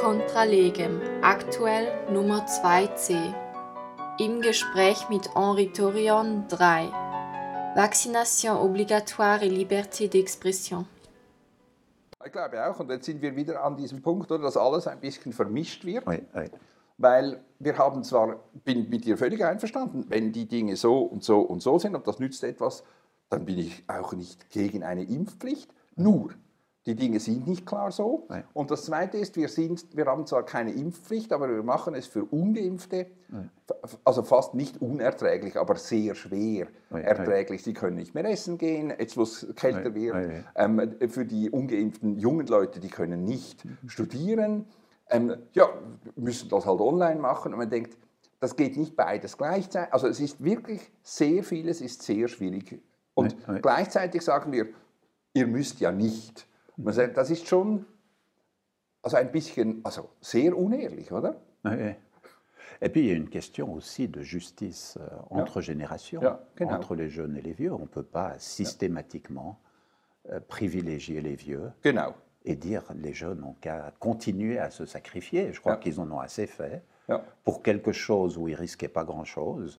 contra legem, aktuell Nummer 2c. Im Gespräch mit Henri Torion 3. Vaccination obligatoire et liberté d'expression. Ich glaube auch, und jetzt sind wir wieder an diesem Punkt, oder, dass alles ein bisschen vermischt wird. Oui, oui. Weil wir haben zwar, bin mit dir völlig einverstanden, wenn die Dinge so und so und so sind und das nützt etwas, dann bin ich auch nicht gegen eine Impfpflicht. Nur, die Dinge sind nicht klar so. Nein. Und das Zweite ist, wir, sind, wir haben zwar keine Impfpflicht, aber wir machen es für Ungeimpfte, f- also fast nicht unerträglich, aber sehr schwer Nein, erträglich. Sie können nicht mehr essen gehen, jetzt wo es kälter Nein, wird. nein, Ähm, für die ungeimpften jungen Leute, die können nicht Mhm. studieren, ähm, ja, müssen das halt online machen. Und man denkt, das geht nicht beides gleichzeitig. Also es ist wirklich sehr vieles ist sehr schwierig. Und Nein, nein. gleichzeitig sagen wir, ihr müsst ja nicht. Man das ist schon also ein bisschen, also sehr unehrlich, oder? Oui, oui. Et puis il y a une question aussi de justice euh, entre générations, Ja, genau. entre les jeunes et les vieux. On ne peut pas systématiquement euh, privilégier les vieux Genau. et dire les jeunes n'ont qu'à continuer à se sacrifier. Je crois qu'ils en ont assez fait pour quelque chose où ils risquaient pas grand-chose.